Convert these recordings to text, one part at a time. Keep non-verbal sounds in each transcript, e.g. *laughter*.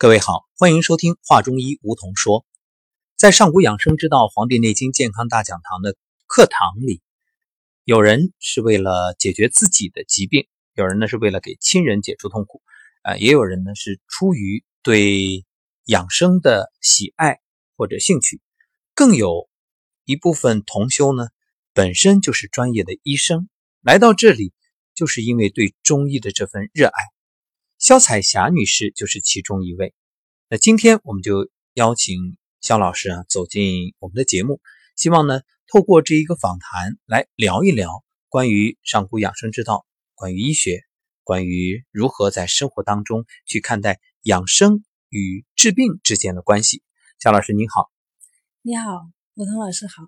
各位好，欢迎收听《话中医》，梧桐说。在上古养生之道《黄帝内经健康大讲堂》的课堂里，有人是为了解决自己的疾病，有人呢是为了给亲人解除痛苦，呃，也有人呢是出于对养生的喜爱或者兴趣，更有一部分同修呢本身就是专业的医生，来到这里就是因为对中医的这份热爱。肖彩霞女士就是其中一位。那今天我们就邀请肖老师啊走进我们的节目，希望呢透过这一个访谈来聊一聊关于上古养生之道、关于医学、关于如何在生活当中去看待养生与治病之间的关系。肖老师您好，你好，吴桐老师好。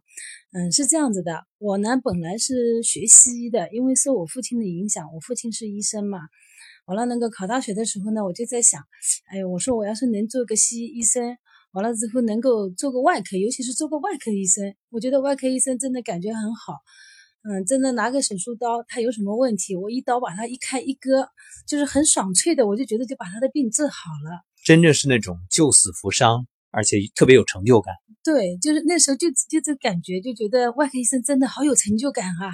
嗯，是这样子的，我呢本来是学西医的，因为受我父亲的影响，我父亲是医生嘛。完了，那个考大学的时候呢，我就在想，哎呦，我说我要是能做个西医医生，完了之后能够做个外科，尤其是做个外科医生，我觉得外科医生真的感觉很好。嗯，真的拿个手术刀，他有什么问题，我一刀把他一开一割，就是很爽脆的，我就觉得就把他的病治好了。真正是那种救死扶伤，而且特别有成就感。对，就是那时候就就这感觉，就觉得外科医生真的好有成就感啊！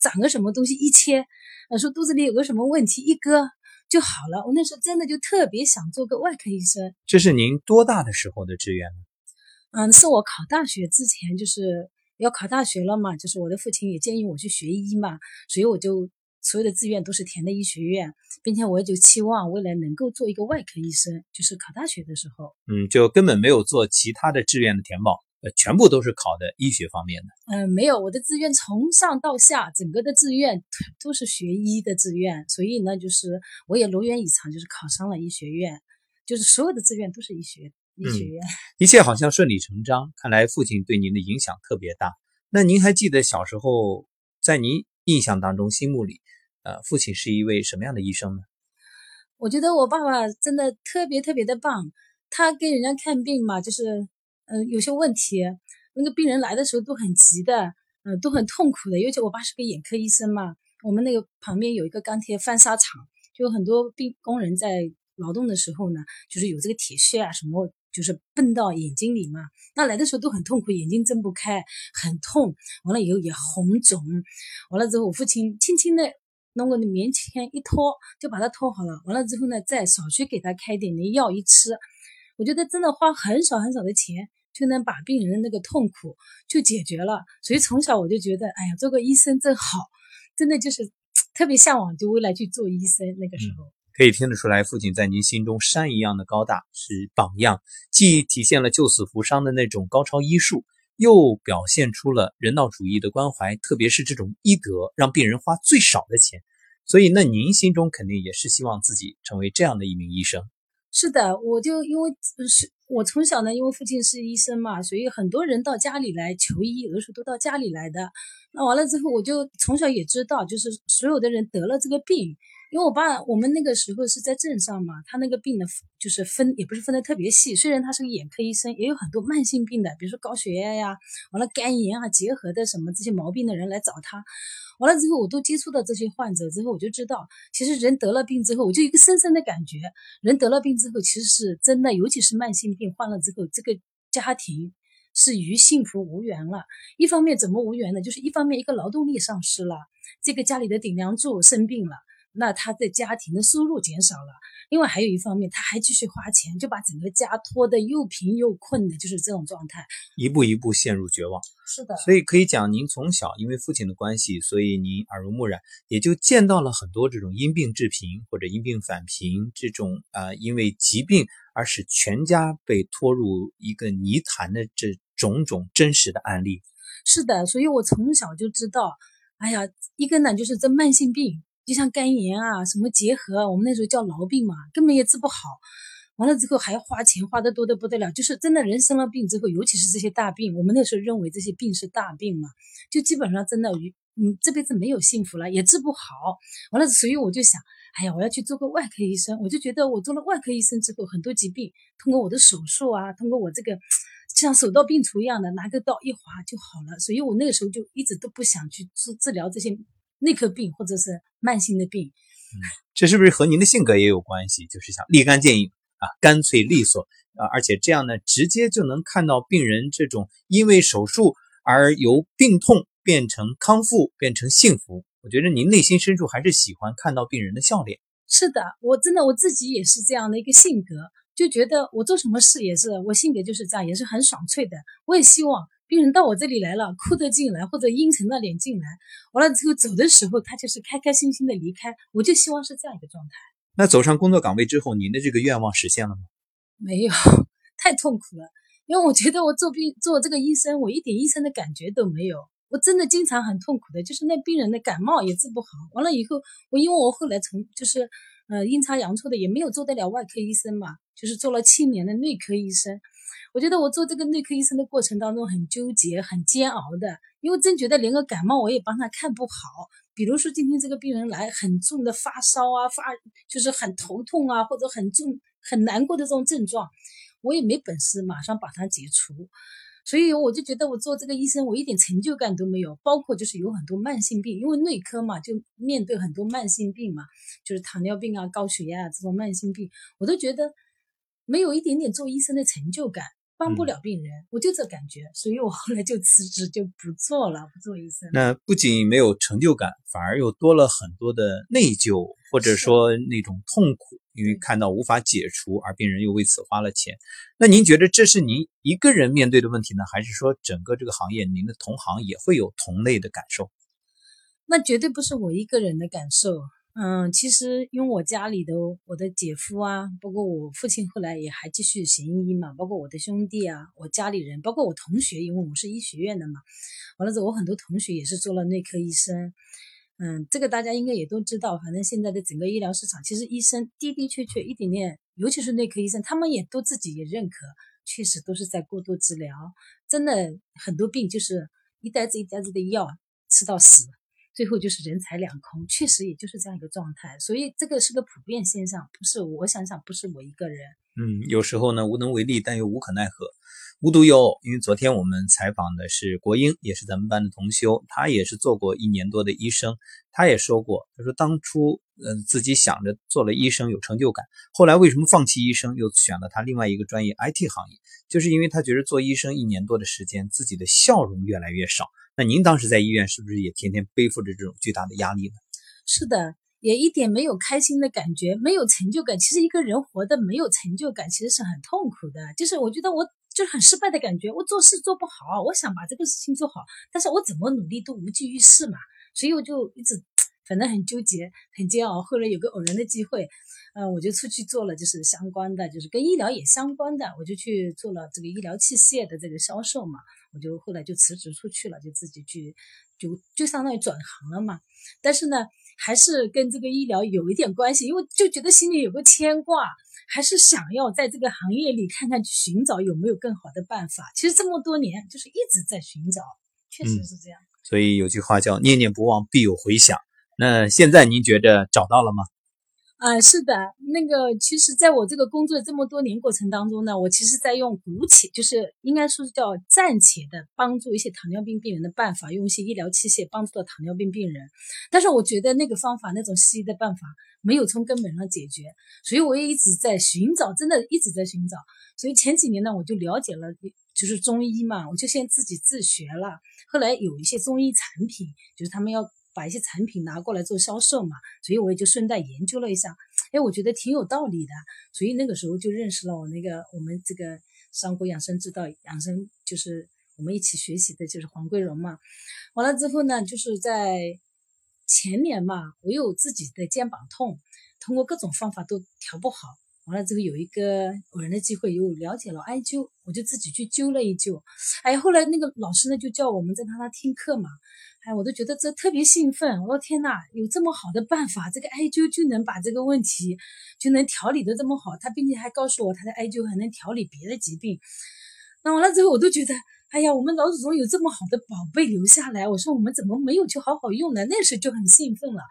长个什么东西一切，呃，说肚子里有个什么问题一割。就好了。我那时候真的就特别想做个外科医生。这是您多大的时候的志愿呢？嗯，是我考大学之前，就是要考大学了嘛，就是我的父亲也建议我去学医嘛，所以我就所有的志愿都是填的医学院，并且我也就期望未来能够做一个外科医生。就是考大学的时候，嗯，就根本没有做其他的志愿的填报。呃，全部都是考的医学方面的。嗯，没有，我的志愿从上到下，整个的志愿都是学医的志愿，所以呢，就是我也如愿以偿，就是考上了医学院，就是所有的志愿都是医学医学院，一切好像顺理成章。看来父亲对您的影响特别大。那您还记得小时候，在您印象当中、心目里，呃，父亲是一位什么样的医生呢？我觉得我爸爸真的特别特别的棒，他给人家看病嘛，就是。嗯，有些问题，那个病人来的时候都很急的，嗯，都很痛苦的。尤其我爸是个眼科医生嘛，我们那个旁边有一个钢铁翻砂厂，就很多病工人在劳动的时候呢，就是有这个铁屑啊什么，就是蹦到眼睛里嘛。那来的时候都很痛苦，眼睛睁不开，很痛。完了以后也红肿。完了之后，我父亲轻轻的弄个棉签一拖，就把它拖好了。完了之后呢，再少去给他开点点药一吃。我觉得真的花很少很少的钱。就能把病人的那个痛苦就解决了，所以从小我就觉得，哎呀，做个医生真好，真的就是特别向往，就未来去做医生。那个时候可以听得出来，父亲在您心中山一样的高大，是榜样，既体现了救死扶伤的那种高超医术，又表现出了人道主义的关怀，特别是这种医德，让病人花最少的钱。所以，那您心中肯定也是希望自己成为这样的一名医生。是的，我就因为是。我从小呢，因为父亲是医生嘛，所以很多人到家里来求医，有的时候都到家里来的。那完了之后，我就从小也知道，就是所有的人得了这个病，因为我爸我们那个时候是在镇上嘛，他那个病呢，就是分也不是分的特别细。虽然他是个眼科医生，也有很多慢性病的，比如说高血压呀，完了肝炎啊结核的什么这些毛病的人来找他。完了之后，我都接触到这些患者之后，我就知道，其实人得了病之后，我就一个深深的感觉，人得了病之后，其实是真的，尤其是慢性病患了之后，这个家庭是与幸福无缘了。一方面怎么无缘呢？就是一方面一个劳动力丧失了，这个家里的顶梁柱生病了。那他的家庭的收入减少了，另外还有一方面，他还继续花钱，就把整个家拖得又贫又困的，就是这种状态，一步一步陷入绝望。是的，所以可以讲，您从小因为父亲的关系，所以您耳濡目染，也就见到了很多这种因病致贫或者因病返贫这种呃，因为疾病而使全家被拖入一个泥潭的这种种真实的案例。是的，所以我从小就知道，哎呀，一个呢就是这慢性病。就像肝炎啊，什么结核，我们那时候叫痨病嘛，根本也治不好。完了之后还要花钱，花的多的不得了。就是真的人生了病之后，尤其是这些大病，我们那时候认为这些病是大病嘛，就基本上真的，嗯，这辈子没有幸福了，也治不好。完了，所以我就想，哎呀，我要去做个外科医生。我就觉得我做了外科医生之后，很多疾病通过我的手术啊，通过我这个像手到病除一样的，拿个刀一划就好了。所以我那个时候就一直都不想去治治疗这些。内科病或者是慢性的病，这是不是和您的性格也有关系？就是想立竿见影啊，干脆利索啊，而且这样呢，直接就能看到病人这种因为手术而由病痛变成康复，变成幸福。我觉得您内心深处还是喜欢看到病人的笑脸。是的，我真的我自己也是这样的一个性格，就觉得我做什么事也是我性格就是这样，也是很爽脆的。我也希望病人到我这里来了，哭着进来或者阴沉着脸进来，完了之后走的时候，他就是开开心心的离开。我就希望是这样一个状态。那走上工作岗位之后，您的这个愿望实现了吗？没有，*laughs* 太痛苦了。因为我觉得我做病做这个医生，我一点医生的感觉都没有。我真的经常很痛苦的，就是那病人的感冒也治不好。完了以后，我因为我后来从就是呃阴差阳错的也没有做得了外科医生嘛，就是做了七年的内科医生。我觉得我做这个内科医生的过程当中很纠结、很煎熬的，因为真觉得连个感冒我也帮他看不好。比如说今天这个病人来很重的发烧啊，发就是很头痛啊，或者很重很难过的这种症状，我也没本事马上把它解除。所以我就觉得我做这个医生，我一点成就感都没有。包括就是有很多慢性病，因为内科嘛，就面对很多慢性病嘛，就是糖尿病啊、高血压这种慢性病，我都觉得没有一点点做医生的成就感。帮不了病人，我就这感觉，所以我后来就辞职，就不做了，不做医生。那不仅没有成就感，反而又多了很多的内疚，或者说那种痛苦，因为看到无法解除，而病人又为此花了钱。那您觉得这是您一个人面对的问题呢，还是说整个这个行业，您的同行也会有同类的感受？那绝对不是我一个人的感受。嗯，其实因为我家里的我的姐夫啊，包括我父亲后来也还继续行医嘛，包括我的兄弟啊，我家里人，包括我同学，因为我是医学院的嘛，完了之后我很多同学也是做了内科医生。嗯，这个大家应该也都知道，反正现在的整个医疗市场，其实医生的的确确一点点，尤其是内科医生，他们也都自己也认可，确实都是在过度治疗，真的很多病就是一袋子一袋子的药吃到死。最后就是人财两空，确实也就是这样一个状态，所以这个是个普遍现象，不是我想想，不是我一个人。嗯，有时候呢无能为力，但又无可奈何。无独有偶，因为昨天我们采访的是国英，也是咱们班的同修，他也是做过一年多的医生，他也说过，他说当初嗯自己想着做了医生有成就感，后来为什么放弃医生，又选了他另外一个专业 IT 行业，就是因为他觉得做医生一年多的时间，自己的笑容越来越少。那您当时在医院是不是也天天背负着这种巨大的压力呢？是的，也一点没有开心的感觉，没有成就感。其实一个人活的没有成就感，其实是很痛苦的。就是我觉得我就是很失败的感觉，我做事做不好，我想把这个事情做好，但是我怎么努力都无济于事嘛。所以我就一直反正很纠结，很煎熬。后来有个偶然的机会，嗯，我就出去做了，就是相关的，就是跟医疗也相关的，我就去做了这个医疗器械的这个销售嘛。我就后来就辞职出去了，就自己去，就就相当于转行了嘛。但是呢，还是跟这个医疗有一点关系，因为就觉得心里有个牵挂，还是想要在这个行业里看看，去寻找有没有更好的办法。其实这么多年就是一直在寻找，确实是这样。所以有句话叫“念念不忘，必有回响”。那现在您觉得找到了吗？啊，是的，那个其实，在我这个工作这么多年过程当中呢，我其实在用姑且，就是应该说是叫暂且的帮助一些糖尿病病人的办法，用一些医疗器械帮助到糖尿病病人。但是我觉得那个方法，那种西医的办法没有从根本上解决，所以我也一直在寻找，真的一直在寻找。所以前几年呢，我就了解了，就是中医嘛，我就先自己自学了。后来有一些中医产品，就是他们要。把一些产品拿过来做销售嘛，所以我也就顺带研究了一下，哎，我觉得挺有道理的，所以那个时候就认识了我那个我们这个上古养生之道养生，就是我们一起学习的就是黄桂荣嘛。完了之后呢，就是在前年嘛，我有自己的肩膀痛，通过各种方法都调不好。完了之后有一个偶然的机会，又了解了艾灸，我就自己去灸了一灸。哎，后来那个老师呢就叫我们在他那听课嘛。哎，我都觉得这特别兴奋！我说天哪，有这么好的办法，这个艾灸就能把这个问题就能调理的这么好。他并且还告诉我，他的艾灸还能调理别的疾病。那完了之后，我都觉得，哎呀，我们老祖宗有这么好的宝贝留下来，我说我们怎么没有去好好用呢？那时就很兴奋了。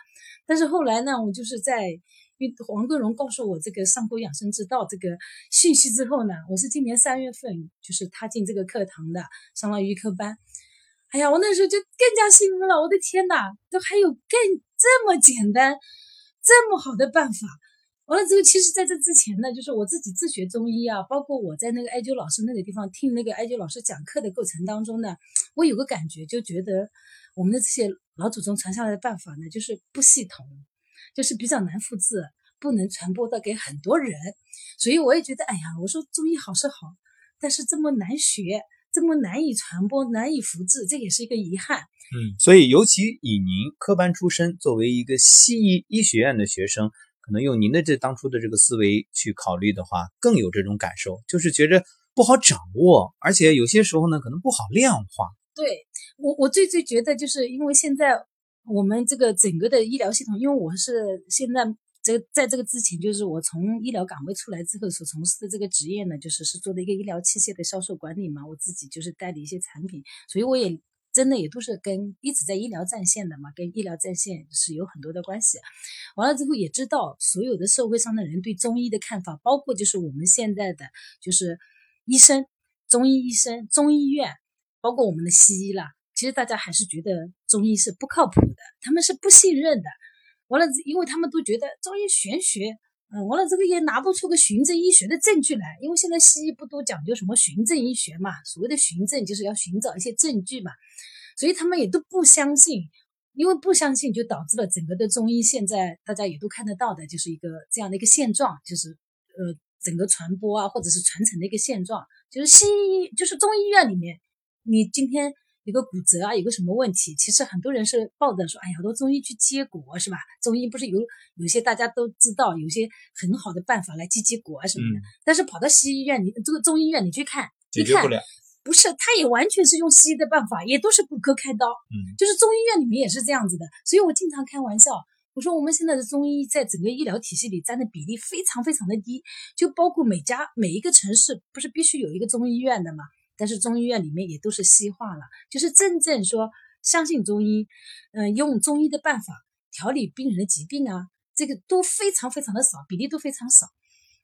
但是后来呢，我就是在因为黄桂荣告诉我这个上古养生之道这个信息之后呢，我是今年三月份就是踏进这个课堂的，上了预科班。哎呀，我那时候就更加兴奋了！我的天哪，都还有更这么简单、这么好的办法！完了之后，其实在这之前呢，就是我自己自学中医啊，包括我在那个艾灸老师那个地方听那个艾灸老师讲课的过程当中呢，我有个感觉，就觉得我们的这些老祖宗传下来的办法呢，就是不系统，就是比较难复制，不能传播到给很多人。所以我也觉得，哎呀，我说中医好是好，但是这么难学，这么难以传播，难以复制，这也是一个遗憾。嗯，所以尤其以您科班出身，作为一个西医医学院的学生，可能用您的这当初的这个思维去考虑的话，更有这种感受，就是觉着不好掌握，而且有些时候呢，可能不好量化。对我，我最最觉得就是因为现在我们这个整个的医疗系统，因为我是现在这在这个之前，就是我从医疗岗位出来之后所从事的这个职业呢，就是是做的一个医疗器械的销售管理嘛，我自己就是代理一些产品，所以我也。真的也都是跟一直在医疗战线的嘛，跟医疗战线是有很多的关系。完了之后也知道所有的社会上的人对中医的看法，包括就是我们现在的就是医生、中医医生、中医院，包括我们的西医啦，其实大家还是觉得中医是不靠谱的，他们是不信任的。完了，因为他们都觉得中医玄学。嗯，完了这个也拿不出个循证医学的证据来，因为现在西医不都讲究什么循证医学嘛？所谓的循证就是要寻找一些证据嘛，所以他们也都不相信，因为不相信就导致了整个的中医现在大家也都看得到的，就是一个这样的一个现状，就是呃整个传播啊或者是传承的一个现状，就是西医就是中医院里面，你今天。一个骨折啊，有个什么问题？其实很多人是抱着说，哎呀，好多中医去接骨是吧？中医不是有有些大家都知道，有些很好的办法来接接骨啊什么的。但是跑到西医院，你这个中医院你去看，解决不了。不是，他也完全是用西医的办法，也都是骨科开刀。嗯，就是中医院里面也是这样子的。所以我经常开玩笑，我说我们现在的中医在整个医疗体系里占的比例非常非常的低，就包括每家每一个城市不是必须有一个中医院的吗？但是中医院里面也都是西化了，就是真正说相信中医，嗯，用中医的办法调理病人的疾病啊，这个都非常非常的少，比例都非常少。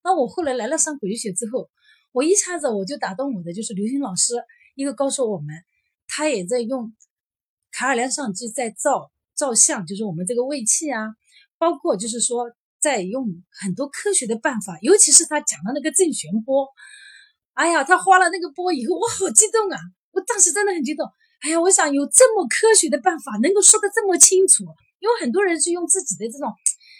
那我后来来了上古医学之后，我一下子我就打动我的就是刘星老师，一个告诉我们，他也在用卡尔良相机在照照相，就是我们这个胃气啊，包括就是说在用很多科学的办法，尤其是他讲的那个正弦波。哎呀，他花了那个波以后，我好激动啊！我当时真的很激动。哎呀，我想有这么科学的办法，能够说得这么清楚。因为很多人是用自己的这种，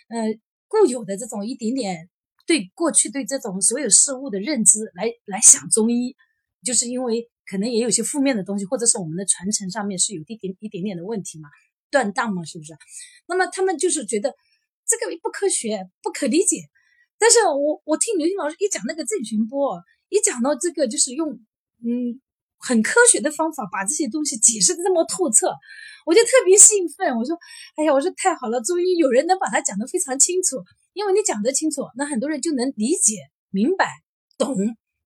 呃，固有的这种一点点对过去对这种所有事物的认知来来想中医，就是因为可能也有些负面的东西，或者是我们的传承上面是有一点一点点的问题嘛，断档嘛，是不是？那么他们就是觉得这个不科学、不可理解。但是我我听刘星老师一讲那个正弦波。一讲到这个，就是用嗯很科学的方法把这些东西解释的这么透彻，我就特别兴奋。我说，哎呀，我说太好了，终于有人能把它讲得非常清楚。因为你讲得清楚，那很多人就能理解、明白、懂，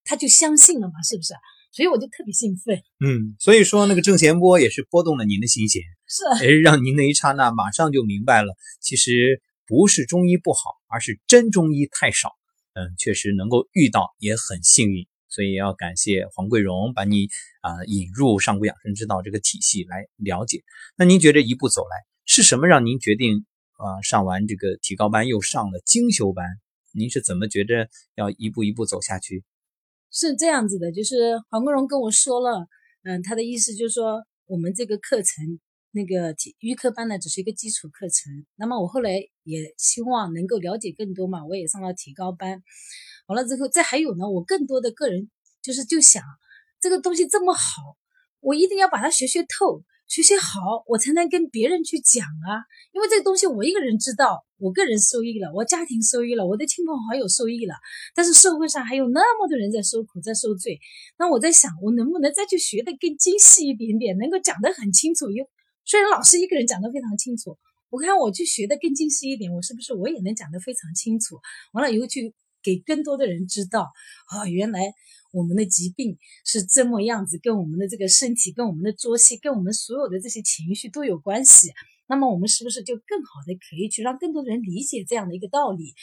他就相信了嘛，是不是？所以我就特别兴奋。嗯，所以说那个郑贤波也是拨动了您的心弦，是，也是让您那一刹那马上就明白了，其实不是中医不好，而是真中医太少。嗯，确实能够遇到也很幸运，所以要感谢黄桂荣把你啊引入上古养生之道这个体系来了解。那您觉得一步走来是什么让您决定啊上完这个提高班又上了精修班？您是怎么觉得要一步一步走下去？是这样子的，就是黄桂荣跟我说了，嗯，他的意思就是说我们这个课程。那个体预科班呢，只是一个基础课程。那么我后来也希望能够了解更多嘛，我也上了提高班。完了之后，再还有呢，我更多的个人就是就想，这个东西这么好，我一定要把它学学透、学学好，我才能跟别人去讲啊。因为这个东西我一个人知道，我个人受益了，我家庭受益了，我的亲朋好友受益了。但是社会上还有那么多人在受苦、在受罪。那我在想，我能不能再去学的更精细一点点，能够讲得很清楚又。虽然老师一个人讲得非常清楚，我看我去学的更精细一点，我是不是我也能讲得非常清楚？完了以后去给更多的人知道，啊，原来我们的疾病是这么样子，跟我们的这个身体、跟我们的作息、跟我们所有的这些情绪都有关系。那么我们是不是就更好的可以去让更多的人理解这样的一个道理？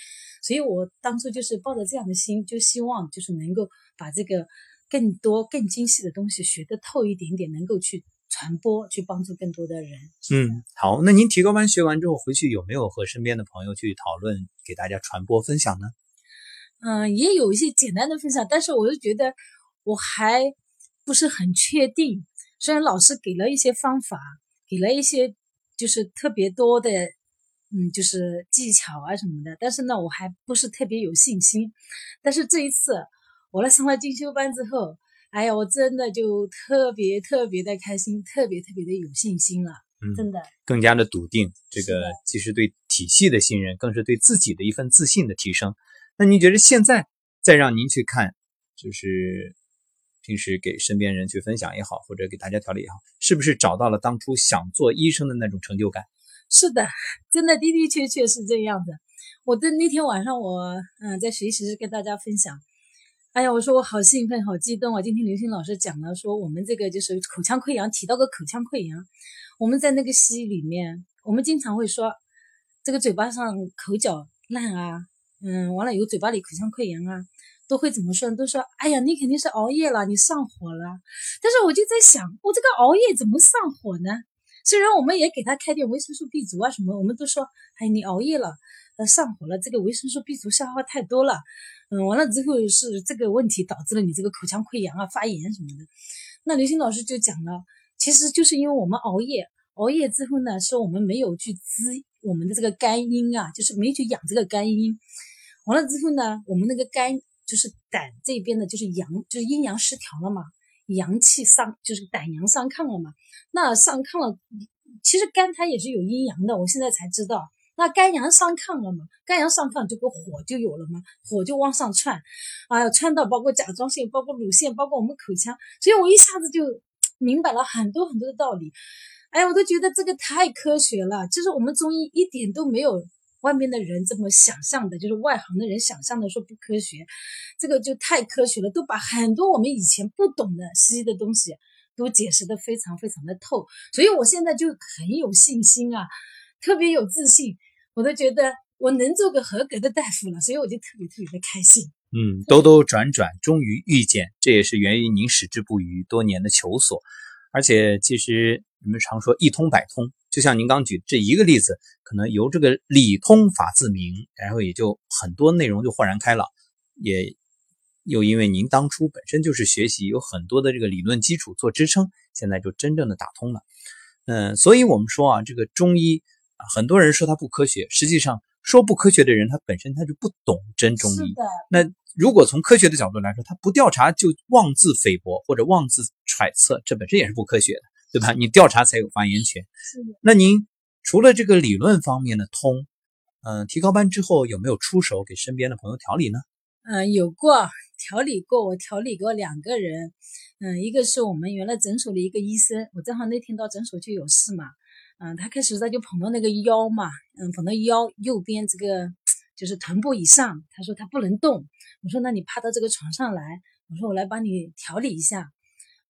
所以我当初就是抱着这样的心，就希望就是能够把这个更多更精细的东西学得透一点点，能够去。传播，去帮助更多的人。嗯，好，那您提高班学完之后回去有没有和身边的朋友去讨论，给大家传播分享呢？嗯，也有一些简单的分享，但是我就觉得我还不是很确定。虽然老师给了一些方法，给了一些就是特别多的，嗯，就是技巧啊什么的，但是呢，我还不是特别有信心。但是这一次我来上了进修班之后，哎呀，我真的就特别特别的开心，特别特别的有信心了，真的更加的笃定。这个既是对体系的信任，更是对自己的一份自信的提升。那您觉得现在再让您去看，就是平时给身边人去分享也好，或者给大家调理也好，是不是找到了当初想做医生的那种成就感？是的，真的的的确确是这样的。我的那天晚上，我嗯在学习时跟大家分享，哎呀，我说我好兴奋，好激动啊！今天刘星老师讲了，说我们这个就是口腔溃疡，提到个口腔溃疡，我们在那个西医里面，我们经常会说这个嘴巴上口角烂啊。嗯，完了有嘴巴里口腔溃疡啊，都会怎么说？都说哎呀，你肯定是熬夜了，你上火了。但是我就在想，我这个熬夜怎么上火呢？虽然我们也给他开点维生素 B 族啊什么，我们都说，哎，你熬夜了，呃，上火了，这个维生素 B 族消耗太多了。嗯，完了之后是这个问题导致了你这个口腔溃疡啊、发炎什么的。那刘星老师就讲了，其实就是因为我们熬夜，熬夜之后呢，是我们没有去滋我们的这个肝阴啊，就是没去养这个肝阴。完了之后呢，我们那个肝就是胆这边的，就是阳，就是阴阳失调了嘛，阳气伤，就是胆阳上亢了嘛。那上亢了，其实肝它也是有阴阳的，我现在才知道。那肝阳上亢了嘛，肝阳上亢，这个火就有了嘛，火就往上窜，哎呀，窜到包括甲状腺，包括乳腺，包括我们口腔，所以我一下子就 *tsk* 明白了很多很多的道理。哎呀，我都觉得这个太科学了，就是我们中医一点都没有。外面的人这么想象的，就是外行的人想象的，说不科学，这个就太科学了，都把很多我们以前不懂的西医的东西都解释的非常非常的透，所以我现在就很有信心啊，特别有自信，我都觉得我能做个合格的大夫了，所以我就特别特别的开心。嗯，兜兜转转，终于遇见，这也是源于您矢志不渝多年的求索，而且其实人们常说一通百通。就像您刚举这一个例子，可能由这个理通法自明，然后也就很多内容就豁然开朗，也又因为您当初本身就是学习有很多的这个理论基础做支撑，现在就真正的打通了。嗯，所以我们说啊，这个中医啊，很多人说它不科学，实际上说不科学的人，他本身他就不懂真中医。那如果从科学的角度来说，他不调查就妄自菲薄或者妄自揣测，这本身也是不科学的。对吧？你调查才有发言权。是的。那您除了这个理论方面的通，嗯，提高班之后有没有出手给身边的朋友调理呢？嗯，有过调理过，我调理过两个人。嗯，一个是我们原来诊所的一个医生，我正好那天到诊所去有事嘛。嗯，他开始他就捧到那个腰嘛，嗯，捧到腰右边这个就是臀部以上，他说他不能动。我说那你趴到这个床上来，我说我来帮你调理一下。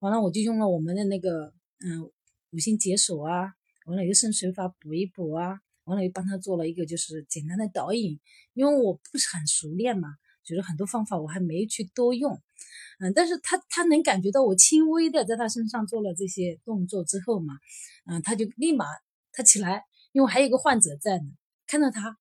完了我就用了我们的那个。嗯，五行解锁啊，完了又肾水法补一补啊，完了又帮他做了一个就是简单的导引，因为我不是很熟练嘛，就是很多方法我还没去多用，嗯，但是他他能感觉到我轻微的在他身上做了这些动作之后嘛，嗯，他就立马他起来，因为还有一个患者在呢，看到他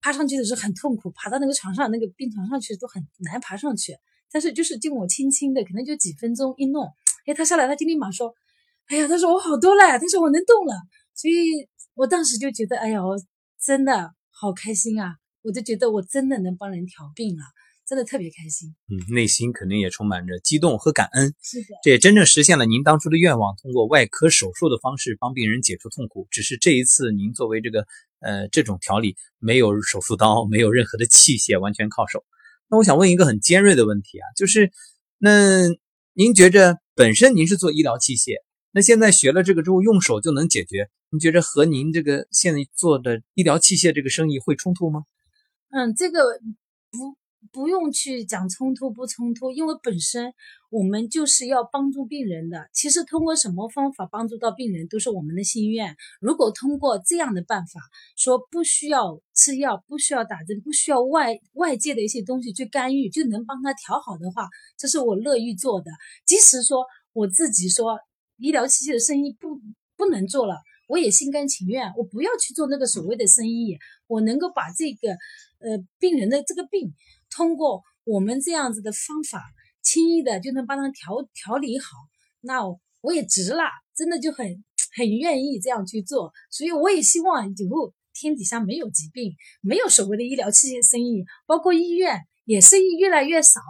爬上去的时候很痛苦，爬到那个床上那个病床上去都很难爬上去，但是就是经我轻轻的，可能就几分钟一弄，哎，他下来他就立马说。哎呀，他说我好多了，他说我能动了，所以我当时就觉得，哎呀，我真的好开心啊！我就觉得我真的能帮人调病了，真的特别开心。嗯，内心肯定也充满着激动和感恩。是的，这也真正实现了您当初的愿望，通过外科手术的方式帮病人解除痛苦。只是这一次您作为这个呃这种调理，没有手术刀，没有任何的器械，完全靠手。那我想问一个很尖锐的问题啊，就是那您觉着本身您是做医疗器械？那现在学了这个之后，用手就能解决？您觉着和您这个现在做的医疗器械这个生意会冲突吗？嗯，这个不不用去讲冲突不冲突，因为本身我们就是要帮助病人的。其实通过什么方法帮助到病人都是我们的心愿。如果通过这样的办法，说不需要吃药，不需要打针，不需要外外界的一些东西去干预，就能帮他调好的话，这是我乐意做的。即使说我自己说。医疗器械的生意不不能做了，我也心甘情愿，我不要去做那个所谓的生意，我能够把这个呃病人的这个病，通过我们这样子的方法，轻易的就能帮他调调理好，那我也值了，真的就很很愿意这样去做，所以我也希望以后天底下没有疾病，没有所谓的医疗器械生意，包括医院也生意越来越少。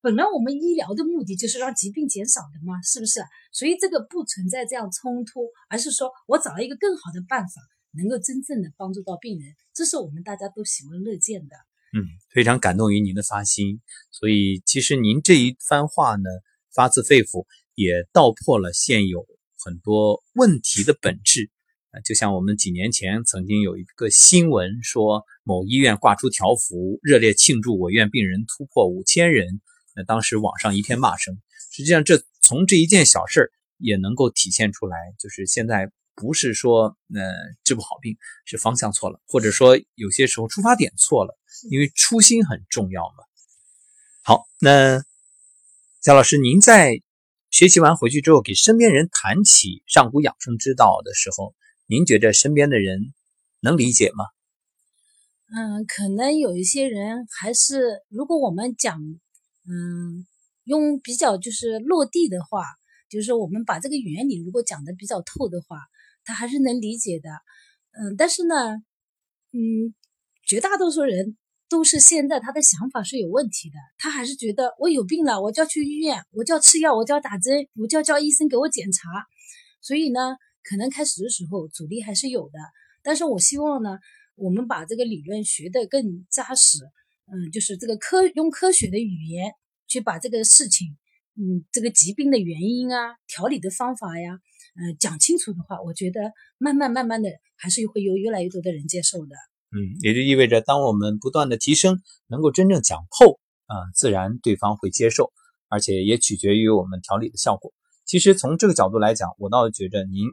本来我们医疗的目的就是让疾病减少的嘛，是不是？所以这个不存在这样冲突，而是说我找了一个更好的办法，能够真正的帮助到病人，这是我们大家都喜闻乐见的。嗯，非常感动于您的发心，所以其实您这一番话呢，发自肺腑，也道破了现有很多问题的本质。啊，就像我们几年前曾经有一个新闻说，某医院挂出条幅，热烈庆祝我院病人突破五千人。那当时网上一片骂声，实际上这从这一件小事也能够体现出来，就是现在不是说呃治不好病，是方向错了，或者说有些时候出发点错了，因为初心很重要嘛。好，那贾老师，您在学习完回去之后，给身边人谈起上古养生之道的时候，您觉得身边的人能理解吗？嗯，可能有一些人还是，如果我们讲。嗯，用比较就是落地的话，就是我们把这个原理如果讲的比较透的话，他还是能理解的。嗯，但是呢，嗯，绝大多数人都是现在他的想法是有问题的，他还是觉得我有病了，我就要去医院，我就要吃药，我就要打针，我就要叫医生给我检查。所以呢，可能开始的时候阻力还是有的。但是我希望呢，我们把这个理论学得更扎实。嗯，就是这个科用科学的语言去把这个事情，嗯，这个疾病的原因啊，调理的方法呀，嗯，讲清楚的话，我觉得慢慢慢慢的还是会有越来越多的人接受的。嗯，也就意味着当我们不断的提升，能够真正讲透啊，自然对方会接受，而且也取决于我们调理的效果。其实从这个角度来讲，我倒觉着您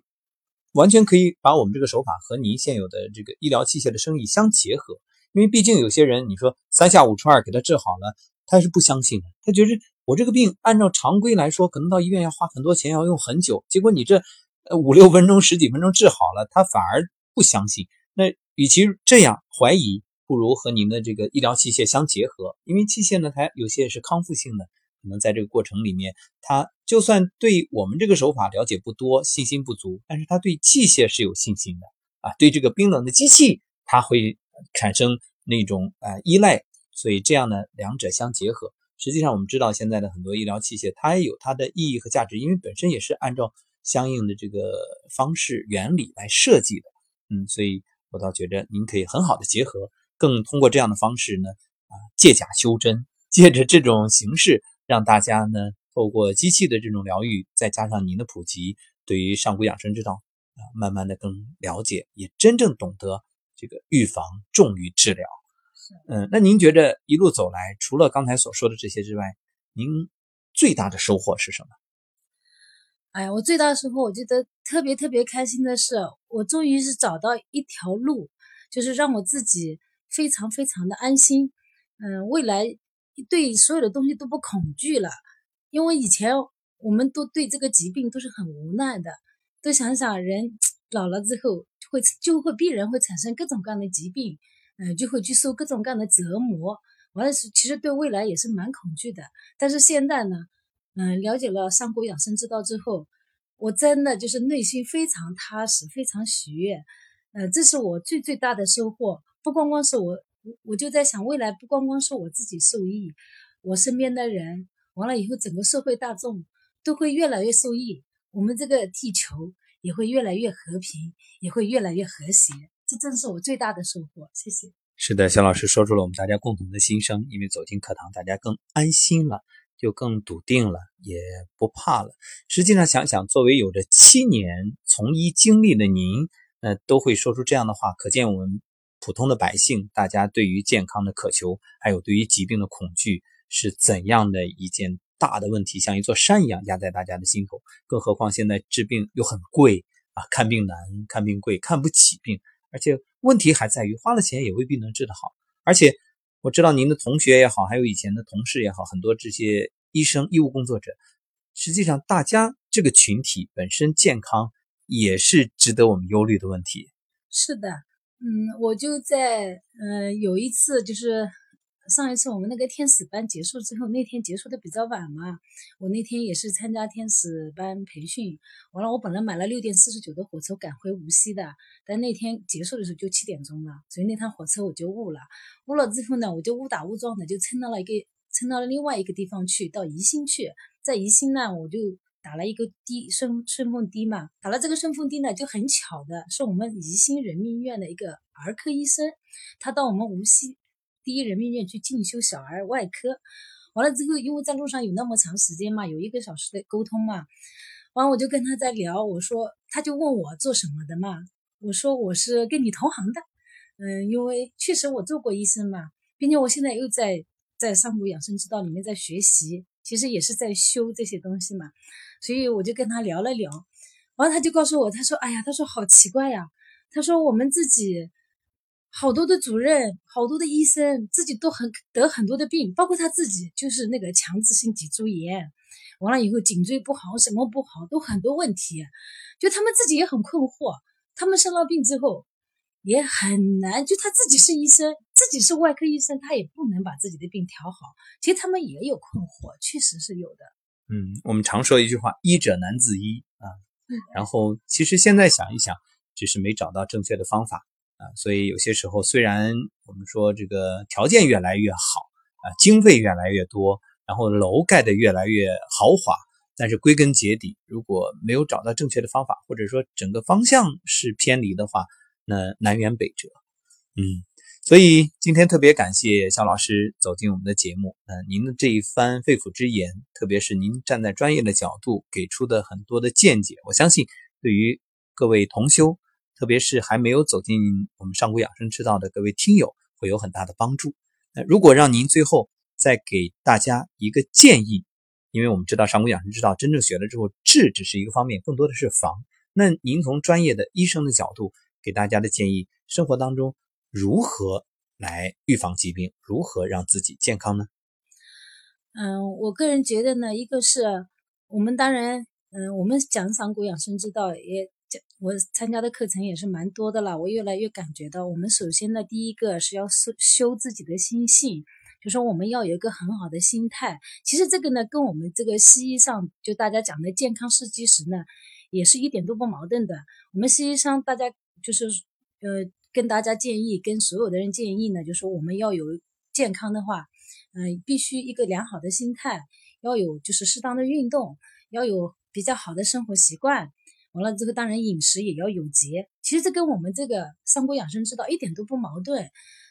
完全可以把我们这个手法和您现有的这个医疗器械的生意相结合。因为毕竟有些人，你说三下五除二给他治好了，他是不相信的。他觉得我这个病按照常规来说，可能到医院要花很多钱，要用很久。结果你这呃五六分钟、十几分钟治好了，他反而不相信。那与其这样怀疑，不如和您的这个医疗器械相结合。因为器械呢，它有些是康复性的，可能在这个过程里面，他就算对我们这个手法了解不多，信心不足，但是他对器械是有信心的啊。对这个冰冷的机器，他会。产生那种呃依赖，所以这样呢，两者相结合。实际上，我们知道现在的很多医疗器械，它也有它的意义和价值，因为本身也是按照相应的这个方式原理来设计的。嗯，所以我倒觉得您可以很好的结合，更通过这样的方式呢，啊，借假修真，借着这种形式，让大家呢，透过机器的这种疗愈，再加上您的普及，对于上古养生之道啊，慢慢的更了解，也真正懂得。这个预防重于治疗，嗯，那您觉着一路走来，除了刚才所说的这些之外，您最大的收获是什么？哎呀，我最大的收获，我觉得特别特别开心的是，我终于是找到一条路，就是让我自己非常非常的安心，嗯，未来对所有的东西都不恐惧了，因为以前我们都对这个疾病都是很无奈的，都想想人 *tsk* 老了之后。会就会必然会产生各种各样的疾病，嗯，就会去受各种各样的折磨。完了是其实对未来也是蛮恐惧的。但是现在呢，嗯，了解了上古养生之道之后，我真的就是内心非常踏实，非常喜悦。嗯，这是我最最大的收获。不光光是我，我就在想，未来不光光是我自己受益，我身边的人，完了以后整个社会大众都会越来越受益。我们这个地球。也会越来越和平，也会越来越和谐，这正是我最大的收获。谢谢。是的，肖老师说出了我们大家共同的心声。因为走进课堂，大家更安心了，就更笃定了，也不怕了。实际上，想想作为有着七年从医经历的您，呃，都会说出这样的话，可见我们普通的百姓，大家对于健康的渴求，还有对于疾病的恐惧，是怎样的一件。大的问题像一座山一样压在大家的心头，更何况现在治病又很贵啊，看病难，看病贵，看不起病，而且问题还在于花了钱也未必能治得好。而且我知道您的同学也好，还有以前的同事也好，很多这些医生、医务工作者，实际上大家这个群体本身健康也是值得我们忧虑的问题。是的，嗯，我就在嗯有一次就是上一次我们那个天使班结束之后，那天结束的比较晚嘛，我那天也是参加天使班培训，完了我本来买了六点四十九的火车赶回无锡的，但那天结束的时候就七点钟了，所以那趟火车我就误了，误了之后呢，我就误打误撞的就蹭到了一个蹭到了另外一个地方去，到宜兴去，在宜兴呢我就。打了一个的顺顺丰的嘛，打了这个顺丰的呢，就很巧的是我们宜兴人民医院的一个儿科医生，他到我们无锡第一人民医院去进修小儿外科，完了之后，因为在路上有那么长时间嘛，有一个小时的沟通嘛，完我就跟他在聊，我说他就问我做什么的嘛，我说我是跟你同行的，嗯，因为确实我做过医生嘛，并且我现在又在在上古养生之道里面在学习，其实也是在修这些东西嘛。所以我就跟他聊了聊，然后他就告诉我，他说：“哎呀，他说好奇怪呀，他说我们自己好多的主任，好多的医生，自己都很得很多的病，包括他自己就是那个强直性脊柱炎，完了以后颈椎不好，什么不好，都很多问题，就他们自己也很困惑，他们生了病之后也很难，就他自己是医生，自己是外科医生，他也不能把自己的病调好，其实他们也有困惑，确实是有的。”嗯，我们常说一句话，医者难自医啊。然后其实现在想一想，只是没找到正确的方法所以有些时候，虽然我们说这个条件越来越好啊，经费越来越多，然后楼盖得越来越豪华，但是归根结底，如果没有找到正确的方法，或者说整个方向是偏离的话，那南辕北辙。嗯。所以今天特别感谢肖老师走进我们的节目，嗯，您的这一番肺腑之言，特别是您站在专业的角度给出的很多的见解，我相信对于各位同修，特别是还没有走进我们上古养生之道的各位听友，会有很大的帮助。那如果让您最后再给大家一个建议，因为我们知道上古养生之道真正学了之后，治只是一个方面，更多的是防。那您从专业的医生的角度给大家的建议，生活当中。如何来预防疾病？如何让自己健康呢？嗯，我个人觉得呢，一个是我们当然，嗯，我们讲上古养生之道也，我参加的课程也是蛮多的了。我越来越感觉到，我们首先呢，第一个是要修修自己的心性，就说我们要有一个很好的心态。其实这个呢，跟我们这个西医上就大家讲的健康是基石呢，也是一点都不矛盾的。我们西医上大家就是呃。跟大家建议，跟所有的人建议呢，就说我们要有健康的话，嗯，必须一个良好的心态，要有就是适当的运动，要有比较好的生活习惯。完了之后，当然饮食也要有节。其实这跟我们这个三国养生之道一点都不矛盾。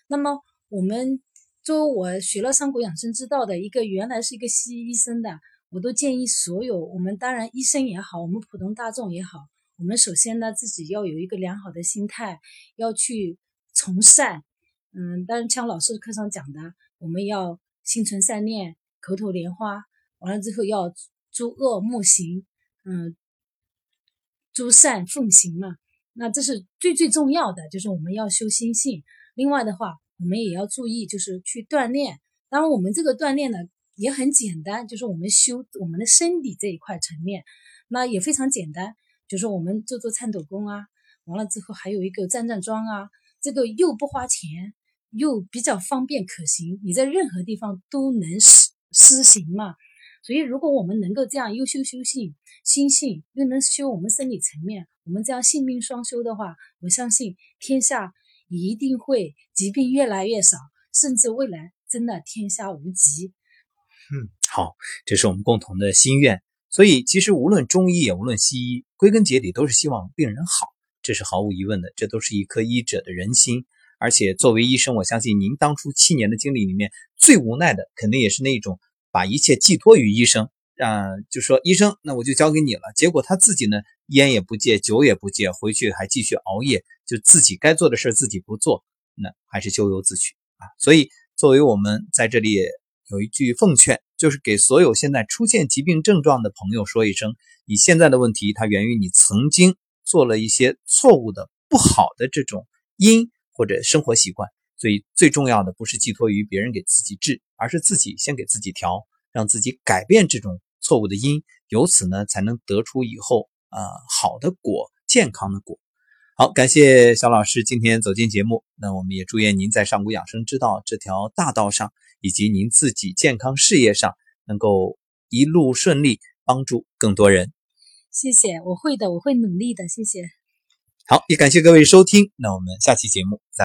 那么我们作为我学了三国养生之道的一个原来是一个西医医生的，我都建议所有我们当然医生也好，我们普通大众也好。我们首先呢，自己要有一个良好的心态，要去从善。嗯，当然像老师课上讲的，我们要心存善念，口吐莲花。完了之后要诸恶莫行，嗯，诸善奉行嘛。那这是最最重要的，就是我们要修心性。另外的话，我们也要注意，就是去锻炼。当然，我们这个锻炼呢也很简单，就是我们修我们的身体这一块层面，那也非常简单。就是我们做做颤抖功啊，完了之后还有一个站站桩啊，这个又不花钱，又比较方便可行，你在任何地方都能施施行嘛。所以如果我们能够这样优修修性心性，又能修我们生理层面，我们这样性命双修的话，我相信天下一定会疾病越来越少，甚至未来真的天下无疾。嗯，好，这是我们共同的心愿。所以，其实无论中医也无论西医，归根结底都是希望病人好，这是毫无疑问的。这都是一颗医者的人心。而且，作为医生，我相信您当初七年的经历里面，最无奈的肯定也是那种把一切寄托于医生，啊，就说医生，那我就交给你了。结果他自己呢，烟也不戒，酒也不戒，回去还继续熬夜，就自己该做的事自己不做，那还是咎由自取啊。所以，作为我们在这里有一句奉劝。就是给所有现在出现疾病症状的朋友说一声：你现在的问题，它源于你曾经做了一些错误的、不好的这种因或者生活习惯。所以最重要的不是寄托于别人给自己治，而是自己先给自己调，让自己改变这种错。误的因，由此呢才能得出以后啊好的果，健康的果。好，感谢小老师今天走进节目。那我们也祝愿您在上古养生之道这条大道上，以及您自己健康事业上，能够一路顺利，帮助更多人。谢谢，我会的，我会努力的，谢谢。好，也感谢各位收听。那我们下期节目再。